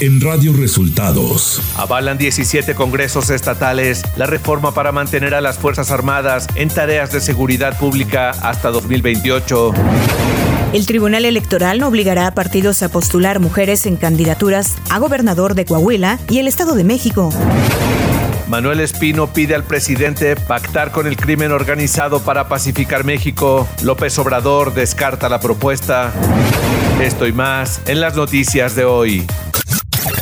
en Radio Resultados. Avalan 17 congresos estatales la reforma para mantener a las Fuerzas Armadas en tareas de seguridad pública hasta 2028. El Tribunal Electoral no obligará a partidos a postular mujeres en candidaturas a gobernador de Coahuila y el Estado de México. Manuel Espino pide al presidente pactar con el crimen organizado para pacificar México. López Obrador descarta la propuesta. Esto y más en las noticias de hoy.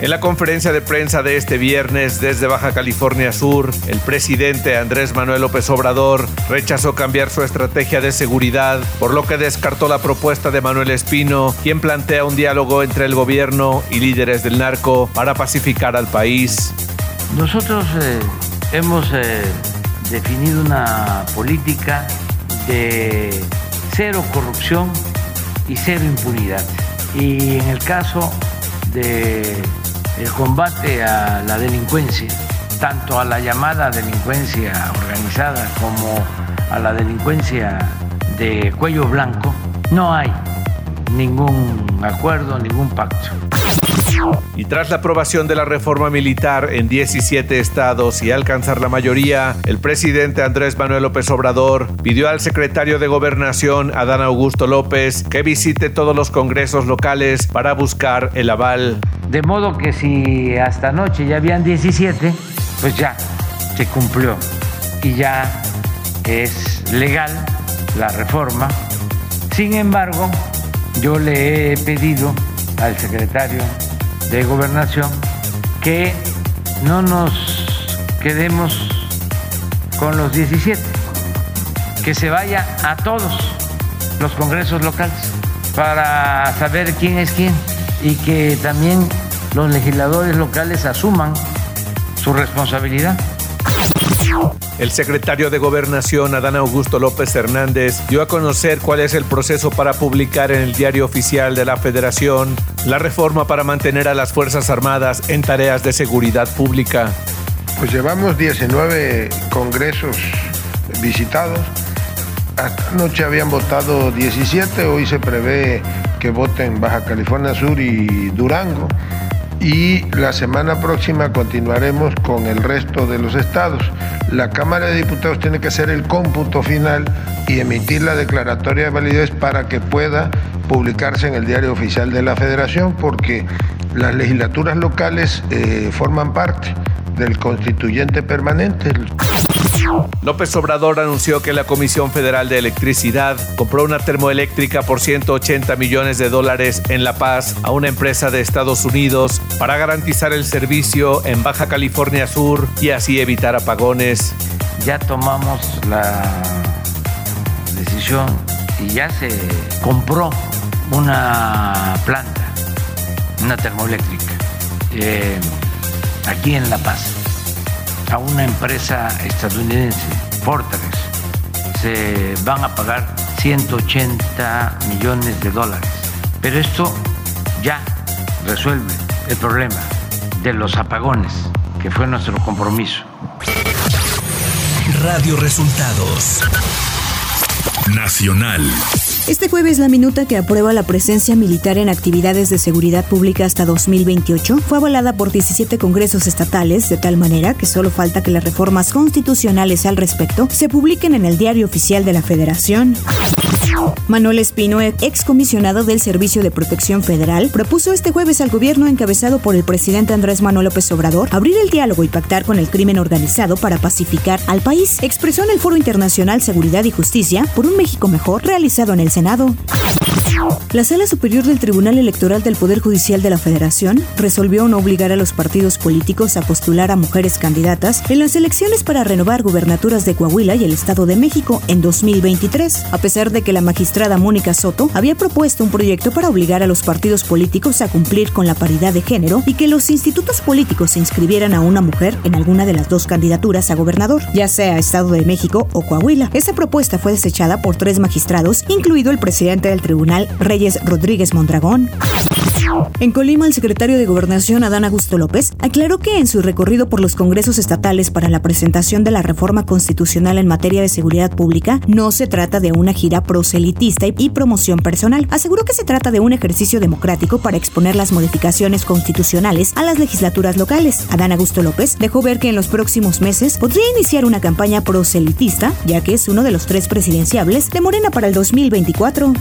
En la conferencia de prensa de este viernes desde Baja California Sur, el presidente Andrés Manuel López Obrador rechazó cambiar su estrategia de seguridad, por lo que descartó la propuesta de Manuel Espino, quien plantea un diálogo entre el gobierno y líderes del narco para pacificar al país. Nosotros eh, hemos eh, definido una política de cero corrupción y cero impunidad. Y en el caso de el combate a la delincuencia, tanto a la llamada delincuencia organizada como a la delincuencia de cuello blanco, no hay ningún acuerdo, ningún pacto. Y tras la aprobación de la reforma militar en 17 estados y alcanzar la mayoría, el presidente Andrés Manuel López Obrador pidió al secretario de Gobernación, Adán Augusto López, que visite todos los congresos locales para buscar el aval. De modo que si hasta anoche ya habían 17, pues ya se cumplió y ya es legal la reforma. Sin embargo, yo le he pedido al secretario de gobernación que no nos quedemos con los 17, que se vaya a todos los congresos locales para saber quién es quién y que también los legisladores locales asuman su responsabilidad. El secretario de Gobernación, Adán Augusto López Hernández, dio a conocer cuál es el proceso para publicar en el diario oficial de la Federación la reforma para mantener a las Fuerzas Armadas en tareas de seguridad pública. Pues llevamos 19 congresos visitados. Hasta anoche habían votado 17, hoy se prevé que voten Baja California Sur y Durango y la semana próxima continuaremos con el resto de los estados. La Cámara de Diputados tiene que hacer el cómputo final y emitir la declaratoria de validez para que pueda publicarse en el diario oficial de la Federación, porque las legislaturas locales eh, forman parte del constituyente permanente. López Obrador anunció que la Comisión Federal de Electricidad compró una termoeléctrica por 180 millones de dólares en La Paz a una empresa de Estados Unidos para garantizar el servicio en Baja California Sur y así evitar apagones. Ya tomamos la decisión y ya se compró una planta, una termoeléctrica, eh, aquí en La Paz a una empresa estadounidense, Fortress, se van a pagar 180 millones de dólares. Pero esto ya resuelve el problema de los apagones, que fue nuestro compromiso. Radio Resultados Nacional. Este jueves la minuta que aprueba la presencia militar en actividades de seguridad pública hasta 2028 fue avalada por 17 congresos estatales de tal manera que solo falta que las reformas constitucionales al respecto se publiquen en el diario oficial de la Federación. Manuel Espino, excomisionado del Servicio de Protección Federal, propuso este jueves al gobierno encabezado por el presidente Andrés Manuel López Obrador abrir el diálogo y pactar con el crimen organizado para pacificar al país. Expresó en el Foro Internacional Seguridad y Justicia por un México Mejor realizado en el Senado. La Sala Superior del Tribunal Electoral del Poder Judicial de la Federación resolvió no obligar a los partidos políticos a postular a mujeres candidatas en las elecciones para renovar gubernaturas de Coahuila y el Estado de México en 2023, a pesar de que la magistrada Mónica Soto había propuesto un proyecto para obligar a los partidos políticos a cumplir con la paridad de género y que los institutos políticos se inscribieran a una mujer en alguna de las dos candidaturas a gobernador, ya sea Estado de México o Coahuila. Esa propuesta fue desechada por tres magistrados, incluido el presidente del tribunal, Reyes Rodríguez Mondragón. En Colima, el secretario de Gobernación, Adán Augusto López, aclaró que en su recorrido por los congresos estatales para la presentación de la reforma constitucional en materia de seguridad pública, no se trata de una gira proselitista y promoción personal. Aseguró que se trata de un ejercicio democrático para exponer las modificaciones constitucionales a las legislaturas locales. Adán Augusto López dejó ver que en los próximos meses podría iniciar una campaña proselitista, ya que es uno de los tres presidenciables de Morena para el 2024.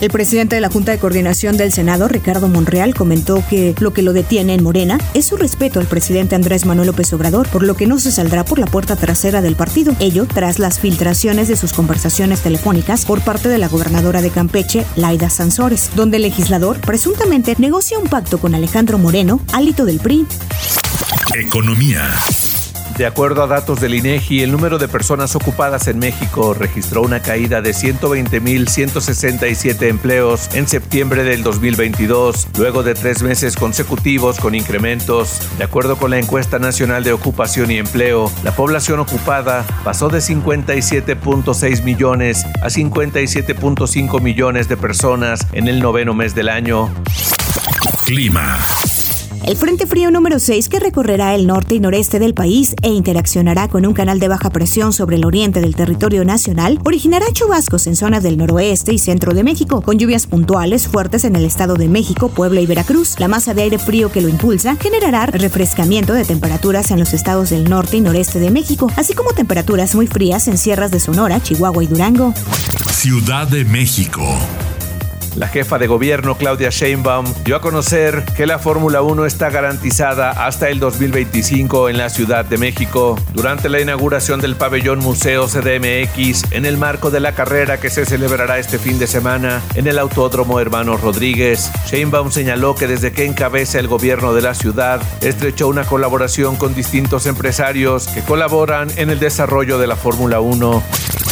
El presidente de la Junta de Coordinación del Senado, Ricardo Monreal, comentó que lo que lo detiene en Morena es su respeto al presidente Andrés Manuel López Obrador, por lo que no se saldrá por la puerta trasera del partido. Ello tras las filtraciones de sus conversaciones telefónicas por parte de la gobernadora de Campeche, Laida Sansores, donde el legislador presuntamente negocia un pacto con Alejandro Moreno, alito del PRI. Economía. De acuerdo a datos del INEGI, el número de personas ocupadas en México registró una caída de 120.167 empleos en septiembre del 2022, luego de tres meses consecutivos con incrementos. De acuerdo con la encuesta nacional de ocupación y empleo, la población ocupada pasó de 57.6 millones a 57.5 millones de personas en el noveno mes del año. Clima. El Frente Frío número 6, que recorrerá el norte y noreste del país e interaccionará con un canal de baja presión sobre el oriente del territorio nacional, originará chubascos en zonas del noroeste y centro de México, con lluvias puntuales fuertes en el Estado de México, Puebla y Veracruz. La masa de aire frío que lo impulsa generará refrescamiento de temperaturas en los estados del norte y noreste de México, así como temperaturas muy frías en sierras de Sonora, Chihuahua y Durango. Ciudad de México. La jefa de gobierno Claudia Sheinbaum dio a conocer que la Fórmula 1 está garantizada hasta el 2025 en la Ciudad de México. Durante la inauguración del pabellón Museo CDMX en el marco de la carrera que se celebrará este fin de semana en el Autódromo Hermanos Rodríguez, Sheinbaum señaló que desde que encabeza el gobierno de la ciudad estrechó una colaboración con distintos empresarios que colaboran en el desarrollo de la Fórmula 1.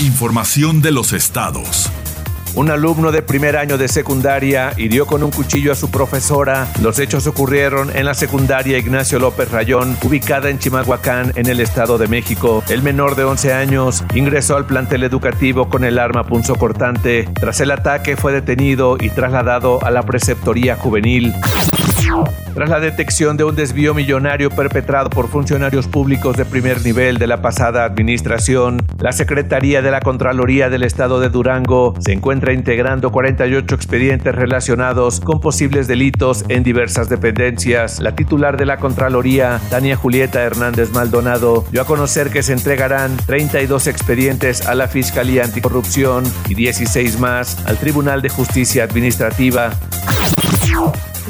Información de los estados. Un alumno de primer año de secundaria hirió con un cuchillo a su profesora. Los hechos ocurrieron en la secundaria Ignacio López Rayón, ubicada en Chimalhuacán, en el Estado de México. El menor de 11 años ingresó al plantel educativo con el arma punzocortante. Tras el ataque fue detenido y trasladado a la preceptoría juvenil. Tras la detección de un desvío millonario perpetrado por funcionarios públicos de primer nivel de la pasada administración, la Secretaría de la Contraloría del Estado de Durango se encuentra integrando 48 expedientes relacionados con posibles delitos en diversas dependencias. La titular de la Contraloría, Tania Julieta Hernández Maldonado, dio a conocer que se entregarán 32 expedientes a la Fiscalía Anticorrupción y 16 más al Tribunal de Justicia Administrativa.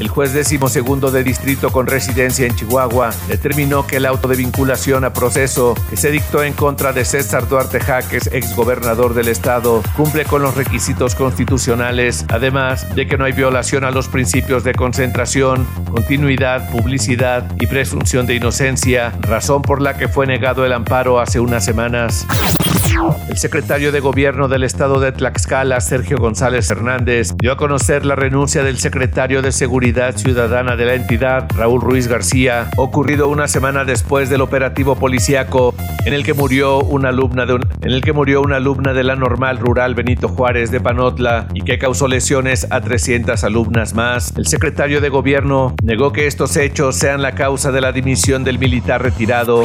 El juez décimo segundo de distrito con residencia en Chihuahua determinó que el auto de vinculación a proceso que se dictó en contra de César Duarte Jaques, exgobernador del estado, cumple con los requisitos constitucionales, además de que no hay violación a los principios de concentración, continuidad, publicidad y presunción de inocencia, razón por la que fue negado el amparo hace unas semanas. El secretario de Gobierno del estado de Tlaxcala, Sergio González Hernández, dio a conocer la renuncia del secretario de Seguridad Ciudadana de la entidad, Raúl Ruiz García, ocurrido una semana después del operativo policiaco en el que murió una alumna de en el que murió una alumna de la normal rural Benito Juárez de Panotla y que causó lesiones a 300 alumnas más. El secretario de Gobierno negó que estos hechos sean la causa de la dimisión del militar retirado.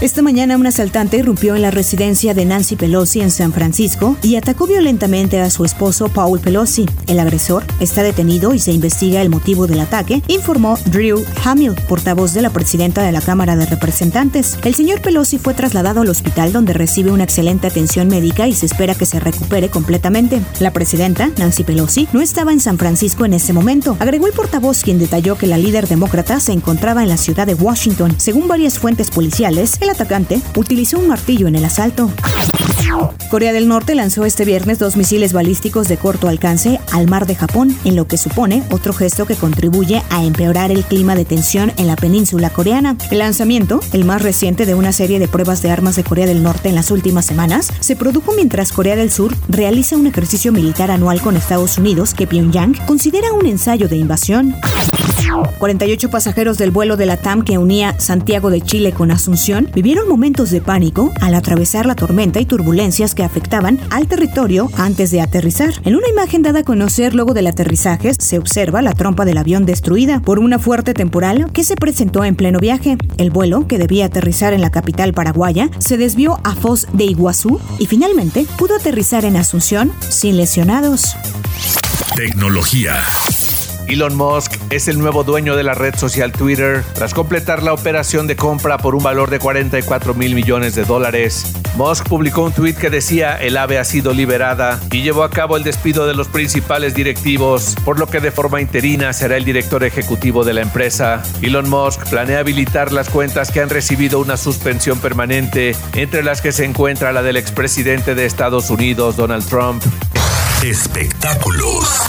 Esta mañana un asaltante irrumpió en la residencia de Nancy Pelosi en San Francisco y atacó violentamente a su esposo Paul Pelosi. El agresor está detenido y se investiga el motivo del ataque, informó Drew Hamill, portavoz de la presidenta de la Cámara de Representantes. El señor Pelosi fue trasladado al hospital donde recibe una excelente atención médica y se espera que se recupere completamente. La presidenta, Nancy Pelosi, no estaba en San Francisco en ese momento, agregó el portavoz quien detalló que la líder demócrata se encontraba en la ciudad de Washington. Según varias fuentes policiales, El atacante utilizó un martillo en el asalto. Corea del Norte lanzó este viernes dos misiles balísticos de corto alcance al mar de Japón, en lo que supone otro gesto que contribuye a empeorar el clima de tensión en la península coreana. El lanzamiento, el más reciente de una serie de pruebas de armas de Corea del Norte en las últimas semanas, se produjo mientras Corea del Sur realiza un ejercicio militar anual con Estados Unidos que Pyongyang considera un ensayo de invasión. 48 pasajeros del vuelo de la TAM que unía Santiago de Chile con Asunción vivieron momentos de pánico al atravesar la tormenta y turbulencias que afectaban al territorio antes de aterrizar. En una imagen dada a conocer luego del aterrizaje se observa la trompa del avión destruida por una fuerte temporal que se presentó en pleno viaje. El vuelo, que debía aterrizar en la capital paraguaya, se desvió a Foz de Iguazú y finalmente pudo aterrizar en Asunción sin lesionados. Tecnología. Elon Musk es el nuevo dueño de la red social Twitter tras completar la operación de compra por un valor de 44 mil millones de dólares. Musk publicó un tweet que decía el ave ha sido liberada y llevó a cabo el despido de los principales directivos, por lo que de forma interina será el director ejecutivo de la empresa. Elon Musk planea habilitar las cuentas que han recibido una suspensión permanente, entre las que se encuentra la del expresidente de Estados Unidos, Donald Trump. Espectáculos.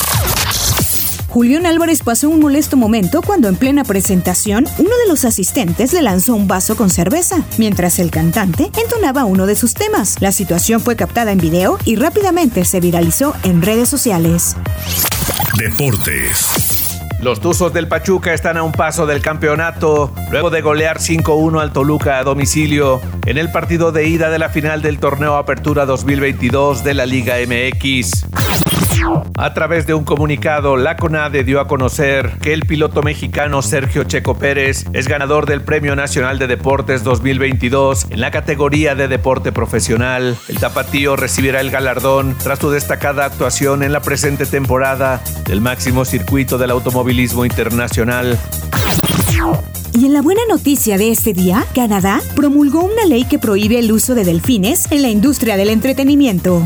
Julián Álvarez pasó un molesto momento cuando en plena presentación uno de los asistentes le lanzó un vaso con cerveza, mientras el cantante entonaba uno de sus temas. La situación fue captada en video y rápidamente se viralizó en redes sociales. Deportes. Los Tuzos del Pachuca están a un paso del campeonato luego de golear 5-1 al Toluca a domicilio en el partido de ida de la final del torneo Apertura 2022 de la Liga MX. A través de un comunicado, la CONADE dio a conocer que el piloto mexicano Sergio Checo Pérez es ganador del Premio Nacional de Deportes 2022 en la categoría de deporte profesional. El tapatío recibirá el galardón tras su destacada actuación en la presente temporada del máximo circuito del automovilismo internacional. Y en la buena noticia de este día, Canadá promulgó una ley que prohíbe el uso de delfines en la industria del entretenimiento.